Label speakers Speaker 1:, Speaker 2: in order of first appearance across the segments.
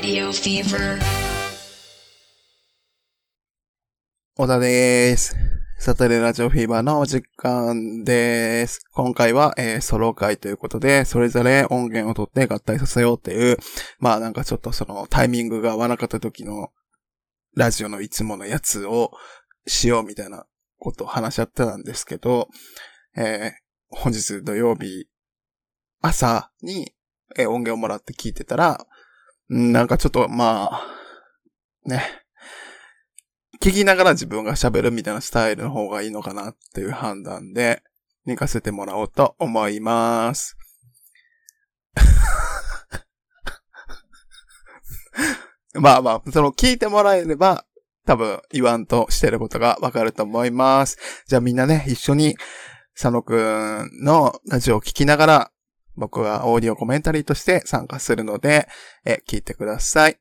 Speaker 1: Radio Fever.
Speaker 2: 小田です。サタデーラジオフィーバーのお時間です。今回は、えーソロ会ということで、それぞれ音源を取って合体させようっていう、まあなんかちょっとそのタイミングが合わなかった時のラジオのいつものやつをしようみたいなことを話し合ってたんですけど、えー本日土曜日朝に、えー音源をもらって聞いてたら、なんかちょっとまあ、ね、聞きながら自分が喋るみたいなスタイルの方がいいのかなっていう判断で、寝かせてもらおうと思います。まあまあ、その聞いてもらえれば、多分言わんとしてることがわかると思います。じゃあみんなね、一緒に佐野くんのラジオを聞きながら、僕はオーディオコメンタリーとして参加するので、え、聞いてください。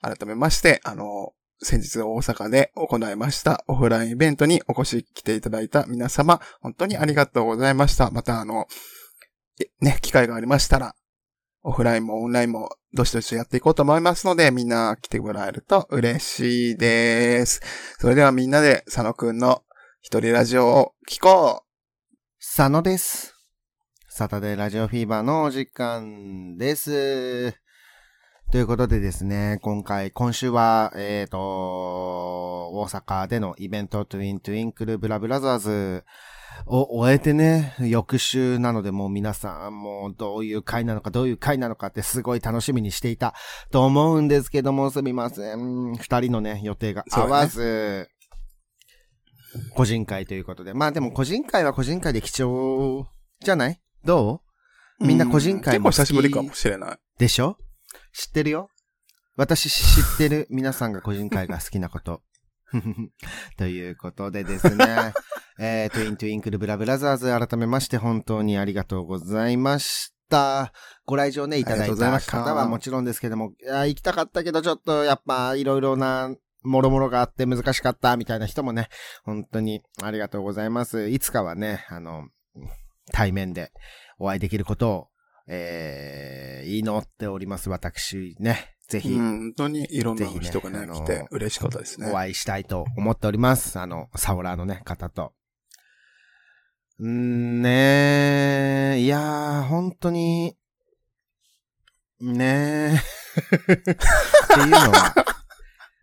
Speaker 2: 改めまして、あの、先日大阪で行いましたオフラインイベントにお越し来ていただいた皆様、本当にありがとうございました。またあの、えね、機会がありましたら、オフラインもオンラインもどしどしやっていこうと思いますので、みんな来てもらえると嬉しいです。それではみんなで佐野くんの一人ラジオを聞こう
Speaker 3: 佐野です。サタデーラジオフィーバーのお時間です。ということでですね、今回、今週は、えっ、と、大阪でのイベント、トゥイントゥインクルブラブラザーズを終えてね、翌週なのでもう皆さん、もうどういう回なのか、どういう回なのかってすごい楽しみにしていたと思うんですけども、すみません。二人のね、予定が合わず、個人会ということで。まあでも個人会は個人会で貴重じゃないですかう？みんな個人会も好き
Speaker 2: 結構久しぶりかもしれない。
Speaker 3: でしょ？知ってるよ私知ってる 皆さんが個人会が好きなこと。ということでですね、えー、トゥイントゥインクルブラ、ブラザーズ改めまして本当にありがとうございました。ご来場ね、いただいた方はもちろんですけども、いや行きたかったけどちょっとやっぱいろいろなもろもろがあって難しかったみたいな人もね、本当にありがとうございます。いつかはね、あの、対面でお会いできることを、えー、祈っております。私ね、ぜひ、
Speaker 2: うん、本当にいろんな人がね、
Speaker 3: ね
Speaker 2: 来て嬉しかったですね。
Speaker 3: お会いしたいと思っております。あの、サオラーのね、方と。んねー、いやー、本当に、ねー、っていうのは、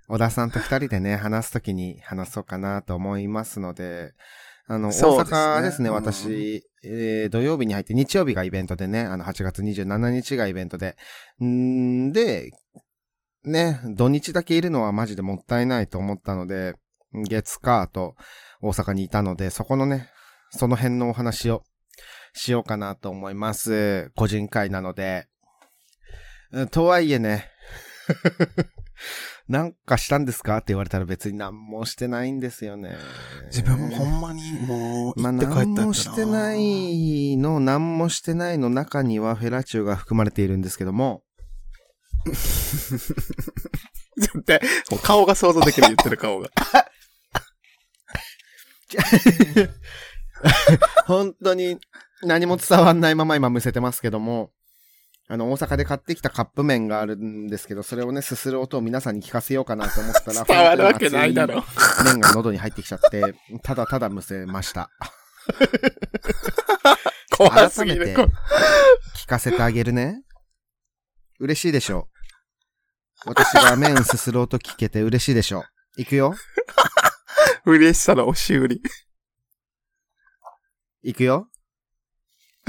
Speaker 3: 小田さんと二人でね、話すときに話そうかなと思いますので、あの、大
Speaker 2: そうですね。
Speaker 3: 阪ですね、
Speaker 2: うん。
Speaker 3: 私、えー土曜日に入って、日曜日がイベントでね、あの、8月27日がイベントで、んーで、ね、土日だけいるのはマジでもったいないと思ったので、月火と大阪にいたので、そこのね、その辺のお話をしようかなと思います。個人会なので。うんとはいえね、なんかしたんですか？って言われたら別に何もしてないんですよね。
Speaker 2: 自分もほんまにもう
Speaker 3: まあ、何もしてないの、何もしてないの中にはフェラチオが含まれているんですけども、
Speaker 2: 絶対、もう顔が想像できる言ってる顔が。
Speaker 3: 本当に何も伝わんないまま今むせてますけども、あの、大阪で買ってきたカップ麺があるんですけど、それをね、すする音を皆さんに聞かせようかなと思ったら、
Speaker 2: 伝わるわけないだろ。
Speaker 3: 麺が喉に入ってきちゃって、ただただむせました。
Speaker 2: 怖すぎる。
Speaker 3: 改めて聞かせてあげるね。嬉しいでしょ私が麺すする音聞けて嬉しいでしょいくよ
Speaker 2: 嬉しさの押し売り。
Speaker 3: いくよ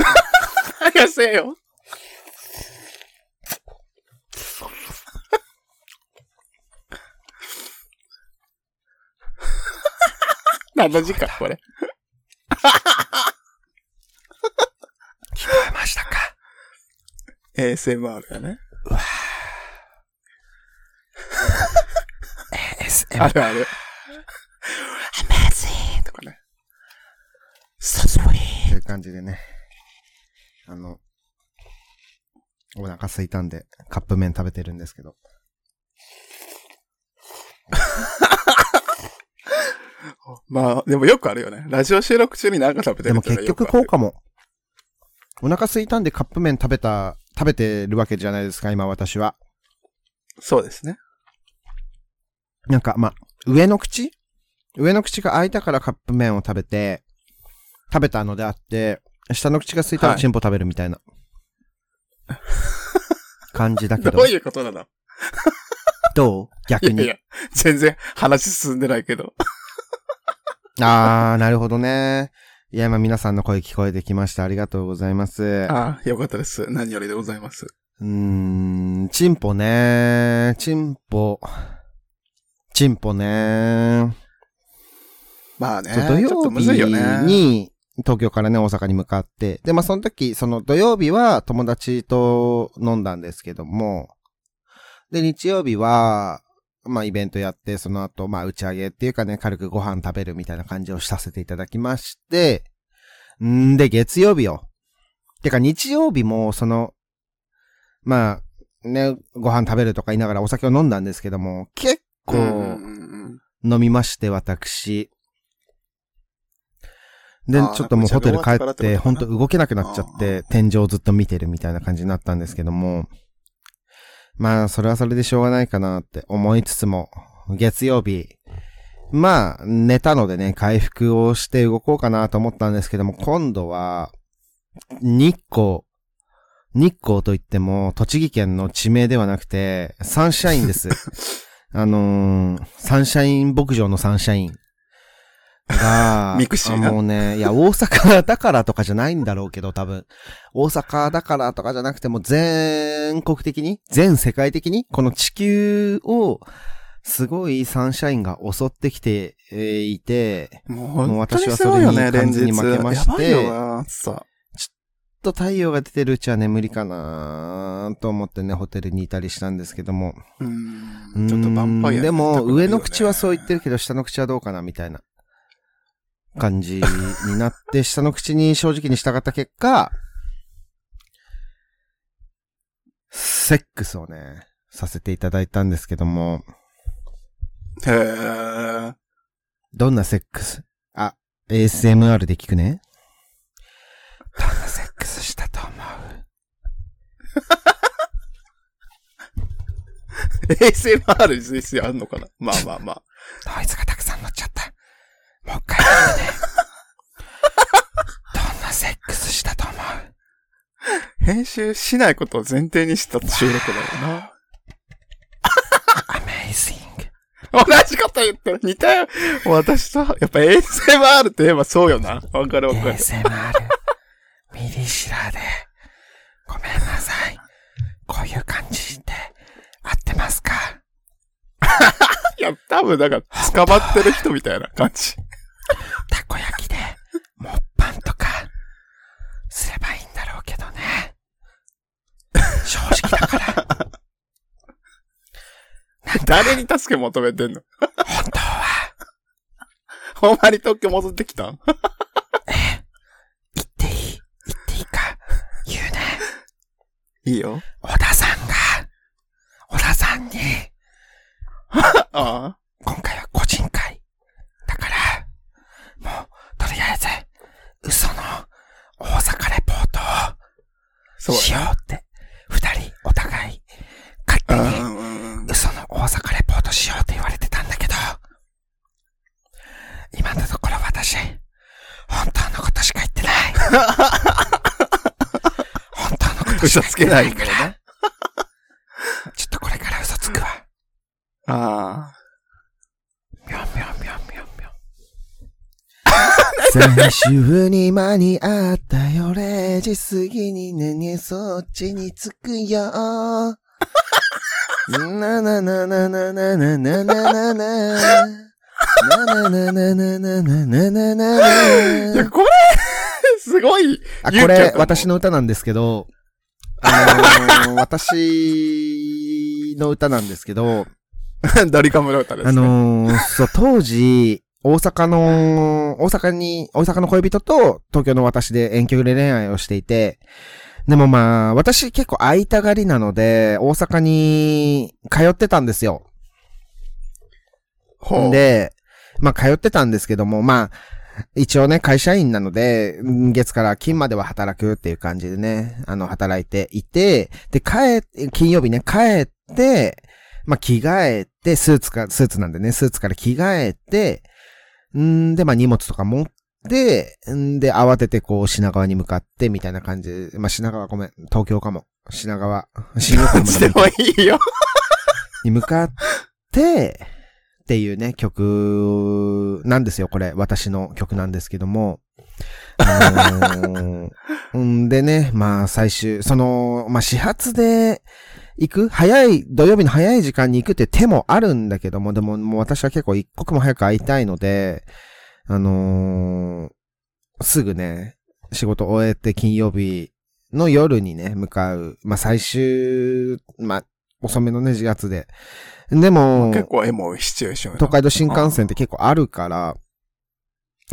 Speaker 2: 早せよ。何の時間これ。
Speaker 3: 聞こえましたか
Speaker 2: ？ASMR がね。
Speaker 3: ?SM
Speaker 2: あるある。Amazing! とかね。So sweet!
Speaker 3: という感じでね。あの、お腹空いたんで、カップ麺食べてるんですけど。
Speaker 2: まあ、でもよくあるよね。ラジオ収録中に何か食べてる
Speaker 3: でも結局こうかも。お腹空いたんでカップ麺食べた、食べてるわけじゃないですか、今私は。
Speaker 2: そうですね。
Speaker 3: なんか、まあ、上の口？上の口が開いたからカップ麺を食べて、食べたのであって、下の口が空いたら
Speaker 2: はい
Speaker 3: チンポ食べるみたいな。感じだけど。
Speaker 2: どういうことなの？
Speaker 3: どう？
Speaker 2: い
Speaker 3: 逆に。
Speaker 2: やいや、全然話進んでないけど。
Speaker 3: あー、なるほどね。いや、今皆さんの声聞こえてきました。ありがとうございます。
Speaker 2: ああ、よかったです。何よりでございます。
Speaker 3: うーん、チンポね。チンポ。チンポね。
Speaker 2: まあね。
Speaker 3: 土
Speaker 2: ちょっと
Speaker 3: 曜。日に、東京からね、大阪に向かって。で、まあ、その時、その土曜日は友達と飲んだんですけども、で、日曜日は、まあ、イベントやって、その後、まあ、打ち上げっていうかね、軽くご飯食べるみたいな感じをさせていただきまして、んで、月曜日よ。てか、日曜日も、その、まあ、ね、ご飯食べるとか言いながらお酒を飲んだんですけども、結構、飲みまして、私。で、ちょっともうホテル帰っ、
Speaker 2: て
Speaker 3: ほんと動けなくなっちゃって、天井をずっと見てるみたいな感じになったんですけども、まあ、それはそれでしょうがないかなって思いつつも、月曜日、まあ、寝たのでね、回復をして動こうかなと思ったんですけども、今度は、日光、日光といっても、栃木県の地名ではなくて、サンシャインです。あのー、サンシャイン牧場のサンシャインが、
Speaker 2: ミクシー
Speaker 3: もうね、いや、大阪だからとかじゃないんだろうけど、多分。大阪だからとかじゃなくても、全国的に、全世界的に、この地球を、すごいサンシャインが襲ってきてえーいて、
Speaker 2: もう
Speaker 3: 私はそれに完全に。負けまして。ちょっと太陽が出てるうちは眠りかなと思ってね、ホテルにいたりしたんですけども。
Speaker 2: う。
Speaker 3: うん
Speaker 2: ちょっとヴァンパイア
Speaker 3: でも、上の口はそう
Speaker 2: う
Speaker 3: 言ってるけど、下の口はどうかなみたいな感じになって、下の口に正直に従った結果、セックスをね、させていただいたんですけども、
Speaker 2: へー。
Speaker 3: どんなセックス？あ、ASMR で聞くね。どんなセックスしたと思う？
Speaker 2: ASMR ですよ、あんのかな？まあまあまあ。
Speaker 3: ノイズがたくさん乗っちゃった。もう一回やるね。どんなセックスしたと思う？
Speaker 2: 編集しないことを前提にした収録だよな。
Speaker 3: ?Amazing.
Speaker 2: 同じこと言ってる。似たよ。私と、やっぱ ASMR といえばそうよな。わかるわかる。
Speaker 3: ASMR. ミリシラで。ごめんなさい。こういう感じで合ってますか？
Speaker 2: いや、多分、だから、捕まってる人みたいな感じ。
Speaker 3: たこ焼きで、もっぱんとか、すればいいんだろうけどね。正直だから、
Speaker 2: 誰に助け求めてんの？
Speaker 3: 本当は、
Speaker 2: ほんまに特許戻ってきたん？
Speaker 3: 言っていい？言っていいか？言うね。
Speaker 2: いいよ。
Speaker 3: 小田さんが、小田さんに、
Speaker 2: ああ。
Speaker 3: 今回は個人会。だから、もう、とりあえず、嘘の大阪レポートをしよ
Speaker 2: だ
Speaker 3: うって、二人お互い、勝手
Speaker 2: ね。
Speaker 3: に。嘘の大阪レポートしようって言われてたんだけど、今のところ私、本当のことしか言ってない。本当のことし
Speaker 2: 嘘
Speaker 3: か言ってな
Speaker 2: つけない
Speaker 3: から、
Speaker 2: だよね。
Speaker 3: ちょっとこれから嘘つくわ。
Speaker 2: ああ。
Speaker 3: みょんみょんみょんみょんみょん。最終に間に合ったよ、0時過ぎにねね、そっちに着くよ。ななななななななななな。ななななななななな
Speaker 2: これ、すごい。
Speaker 3: あ、これ私の歌なんですけど、あのー、私の歌なんですけど、
Speaker 2: ドリカムの歌です、ね。
Speaker 3: あのー、そう、当時、大阪の、大阪に、大阪の恋人と東京の私で遠距離恋愛をしていて、でもまあ、私結構会いたがりなので、大阪に通ってたんですよ。
Speaker 2: ほう、
Speaker 3: で、まあ通ってたんですけども、まあ、一応ね、会社員なので、うん月から金までは働くっていう感じでね、あの、働いていて、で、帰っ、金曜日ね、帰って、まあ、着替えて、スーツか、スーツなんでね、スーツから着替えて、んで、まあ、荷物とか持って、んで、慌ててこう、品川に向かって、みたいな感じで、まあ、品川ごめん、東京かも。品川、新横浜
Speaker 2: でもいいよ。
Speaker 3: に向かって、っていうね、曲なんですよ、これ。私の曲なんですけども。あのー んでね、まあ最終、その、まあ始発で行く？早い、土曜日の早い時間に行くって手もあるんだけども、でももう私は結構一刻も早く会いたいので、あのーすぐね、仕事終えて金曜日の夜にね、向かう、まあ最終、まあ遅めのね、4月で。でも、
Speaker 2: 結構エモいシチュエーション
Speaker 3: 東海道新幹線って結構あるから、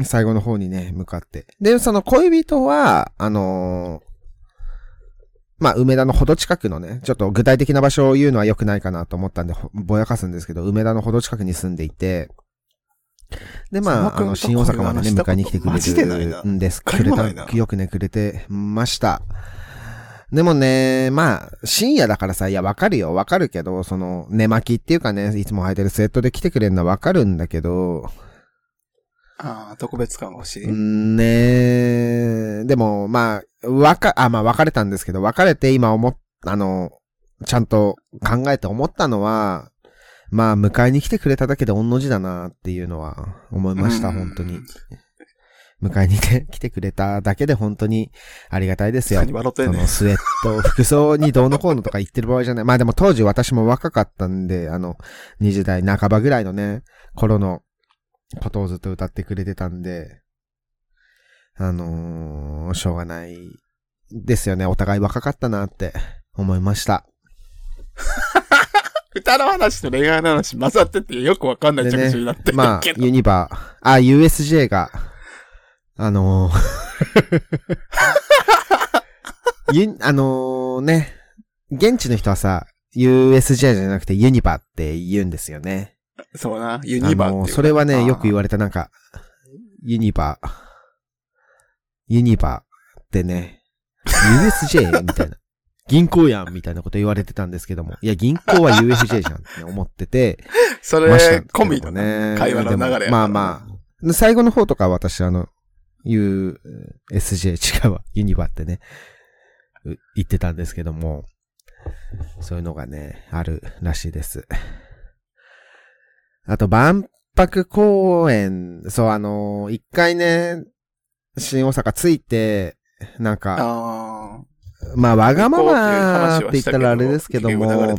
Speaker 3: 最後の方にね、向かって。で、その恋人は、あのーまあ、梅田のほど近くのね、ちょっと具体的な場所を言うのは良くないかなと思ったんで、ほぼやかすんですけど、梅田のほど近くに住んでいて、で、まあ、あの、新大阪までね、迎えに来てくれるんです。
Speaker 2: 一
Speaker 3: くれた、よくね、くれてました。でもね、まあ、深夜だからさ、いや、わかるよ、わかるけど、その、寝巻きっていうかね、いつも履いてるスウェットで来てくれるのはわかるんだけど、
Speaker 2: ああ、特別感が欲しい。
Speaker 3: うんねでも、まあ、わか、あ、まあ別れたんですけど、別れて今思っ、あの、ちゃんと考えて思ったのは、まあ、迎えに来てくれただけで御の字だなっていうのは思いました、
Speaker 2: うん
Speaker 3: 本当に。迎えにね来てくれただけで本当にありがたいですよ。
Speaker 2: 何笑ってんねん
Speaker 3: そのスウェット、服装にどうのこうのとか言ってる場合じゃない。まあでも当時私も若かったんで、あの、20代半ばぐらいのね、頃のことをずっと歌ってくれてたんで、あのーしょうがないですよね。お互い若かったなって思いました。
Speaker 2: 歌の話と恋愛の話混ざっててよくわかんない着地になってる
Speaker 3: まあ。ユニバー、あ、USJ が、あのー ゆあのーね、現地の人はさ、USJ じゃなくてユニバって言うんですよね。
Speaker 2: そうな、ユニバー
Speaker 3: それはね、よく言
Speaker 2: わ
Speaker 3: われたなんか、ユニバー、ユニバーってね、USJ みたいな。銀行やんみたいなこと言われてたんですけども。いや、銀行は USJ じゃんって思ってて、
Speaker 2: それ込みのね、会話の流れ
Speaker 3: まあまあ、で最後の方とかは私あの、USJ 違うわ、ユニバってね、う言ってたんですけども、そういうのがね、あるらしいです。あと、万博公園、そう、あの、一回ね、新大阪着いて、なんか、
Speaker 2: あ
Speaker 3: まあ、わがまま
Speaker 2: 話
Speaker 3: って言ったらあれですけども、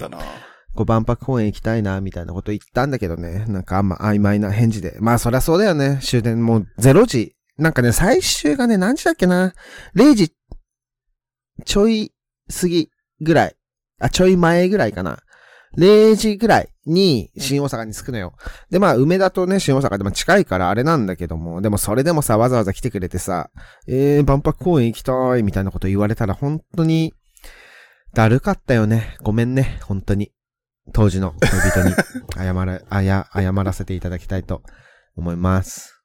Speaker 3: 万博公園行きたいな、みたいなこと言ったんだけどね。なんかあんま曖昧な返事で。まあ、そりゃそうだよね。終電もう0時。なんかね、最終がね、何時だっけな？0時、ちょい過ぎぐらい。あ、ちょい前ぐらいかな。0時ぐらいに新大阪に着くのよ。で、まあ、梅田とね、新大阪でも近いからあれなんだけども、でもそれでもさ、わざわざ来てくれてさ、えー、万博公園行きたい、みたいなこと言われたら本当に、だるかったよね。ごめんね、本当に。当時の恋人に 謝ら、あや、謝らせていただきたいと思います。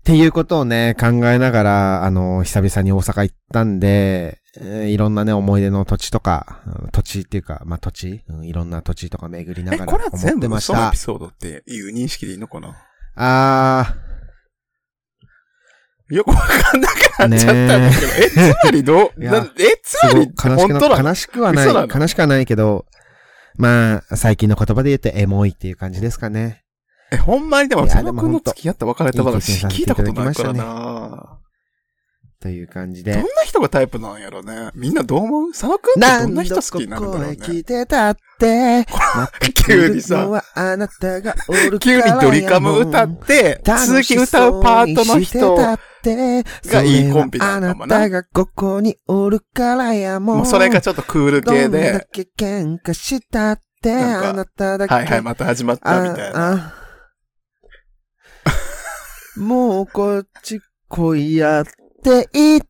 Speaker 3: っていうことをね、考えながら、あの、久々に大阪行ったんで、えーいろんなね、思い出の土地とか、うん土地っていうか、まあ、土地、うんいろんな土地とか巡りな
Speaker 2: え、
Speaker 3: がら
Speaker 2: これは
Speaker 3: 思ってました。
Speaker 2: 全部嘘のエピ。ソードっていう認識でいいのかな
Speaker 3: あ
Speaker 2: よくわかんなくなっちゃったんだけど、え、つまりどう、え、つまり本当なの？
Speaker 3: 悲しくはない、悲しくはないけど、まあ、最近の言葉で言うとエモいっていう感じですかね。
Speaker 2: え、ほんまにでも、佐野くんの付き合った別れた話聞いたことないからな
Speaker 3: という感じ
Speaker 2: どん
Speaker 3: で
Speaker 2: な。人がタイプなんやろね。みんなどう思う？佐野くんってどんな人好きになるんだろうね。
Speaker 3: 来てたって、
Speaker 2: 急にさ急にドリカム歌って、続き歌うパートの人、
Speaker 3: が
Speaker 2: がいいコンビなのかもな
Speaker 3: あなたがここにおるからやもん。
Speaker 2: もうそれがちょっとクール系
Speaker 3: どんだ
Speaker 2: で、
Speaker 3: け喧嘩したって、あなただけ。
Speaker 2: はいはい、また始まったみたいな。
Speaker 3: もうこっち来いやって言って。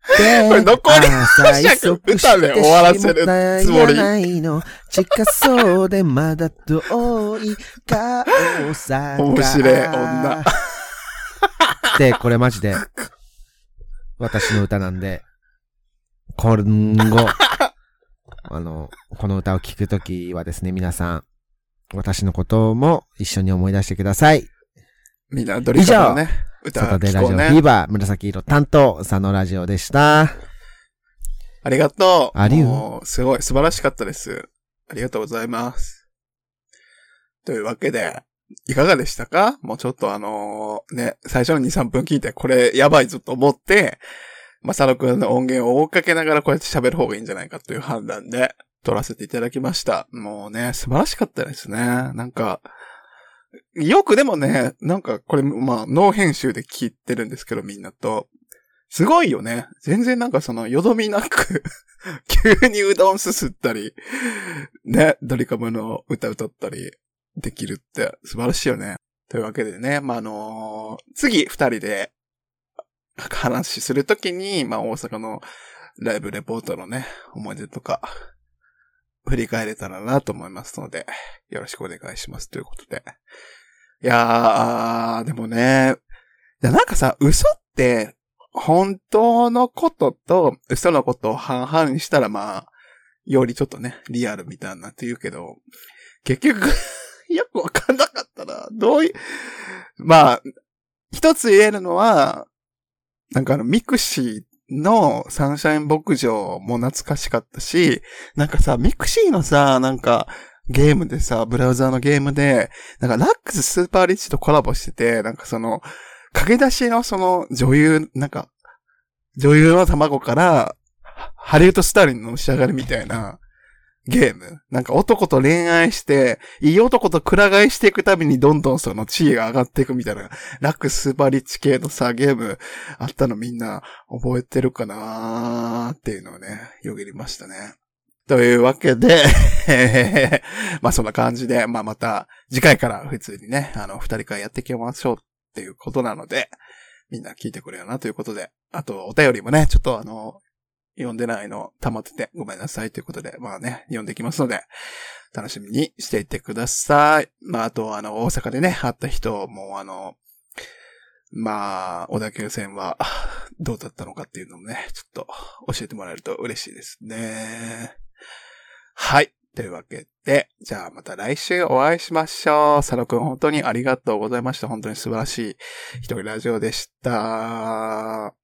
Speaker 2: こ れ残り
Speaker 3: 朝急ぐ
Speaker 2: 歌で終わらせるつもり
Speaker 3: いの近そうでまだ遠い顔さが。
Speaker 2: 面白い女。
Speaker 3: で、これマジで、私の歌なんで、今後、あの、この歌を聴くときはですね、皆さん、私のことも一緒に思い出してください。
Speaker 2: みんなドリカムのね、歌
Speaker 3: サタデーラジオフィ。ーバー、紫色担当、佐野ラジオでした。
Speaker 2: ありがとう。
Speaker 3: あり
Speaker 2: う？すごい、素晴らしかったです。ありがとうございます。というわけで、いかがでしたか？もうちょっとあのーね、最初の2、3分聞いて、これやばいぞと思って、まさのくんの音源を追っかけながらこうやって喋る方がいいんじゃないかという判断で撮らせていただきました。もうね、素晴らしかったですね。なんか、よくでもね、なんかこれ、まあ、ノー編集で聞いてるんですけど、みんなと。すごいよね。全然なんかその、よどみなく、急にうどんすすったり、ね、ドリカムの歌歌ったりできるって素晴らしいよね。というわけでね、まあ、あのー次二人で話するときに、まあ、大阪のライブレポートのね、思い出とか、振り返れたらなと思いますので、よろしくお願いしますということで。いやー、でもね、なんかさ、嘘って、本当のことと嘘のことを半々にしたらまあ、よりちょっとね、リアルみたいなって言うけど、結局、よくわかんなかったな。どういう、まあ、一つ言えるのは、なんかあの、ミクシーのサンシャイン牧場も懐かしかったし、なんかさ、ミクシーのさ、なんか、ゲームでさ、ブラウザーのゲームで、なんかラックススーパーリッチとコラボしてて、なんかその、駆け出しのその女優、なんか、女優の卵から、ハリウッドスターリンのし上がりみたいなゲーム。なんか男と恋愛して、いい男とくら替えしていくたびにどんどんその地位が上がっていくみたいな、ラクススーパーリッチ系のさ、ゲームあったのみんな覚えてるかなーっていうのをね、よぎりましたね。というわけで、まあそんな感じで、まあまた次回から普通にね、あの、二人会やっていきましょうっていうことなので、みんな聞いてくれよなということで、あとお便りもね、ちょっとあの、読んでないの溜まっててごめんなさいということで、まあね、読んできますので、楽しみにしていてください。まああとあの、大阪でね、会った人もあの、まあ、小田急線はどうだったのかっていうのもね、ちょっと教えてもらえると嬉しいですね。はい。というわけで、じゃあまた来週お会いしましょう。佐野くん本当にありがとうございました。本当に素晴らしい一人ラジオでした。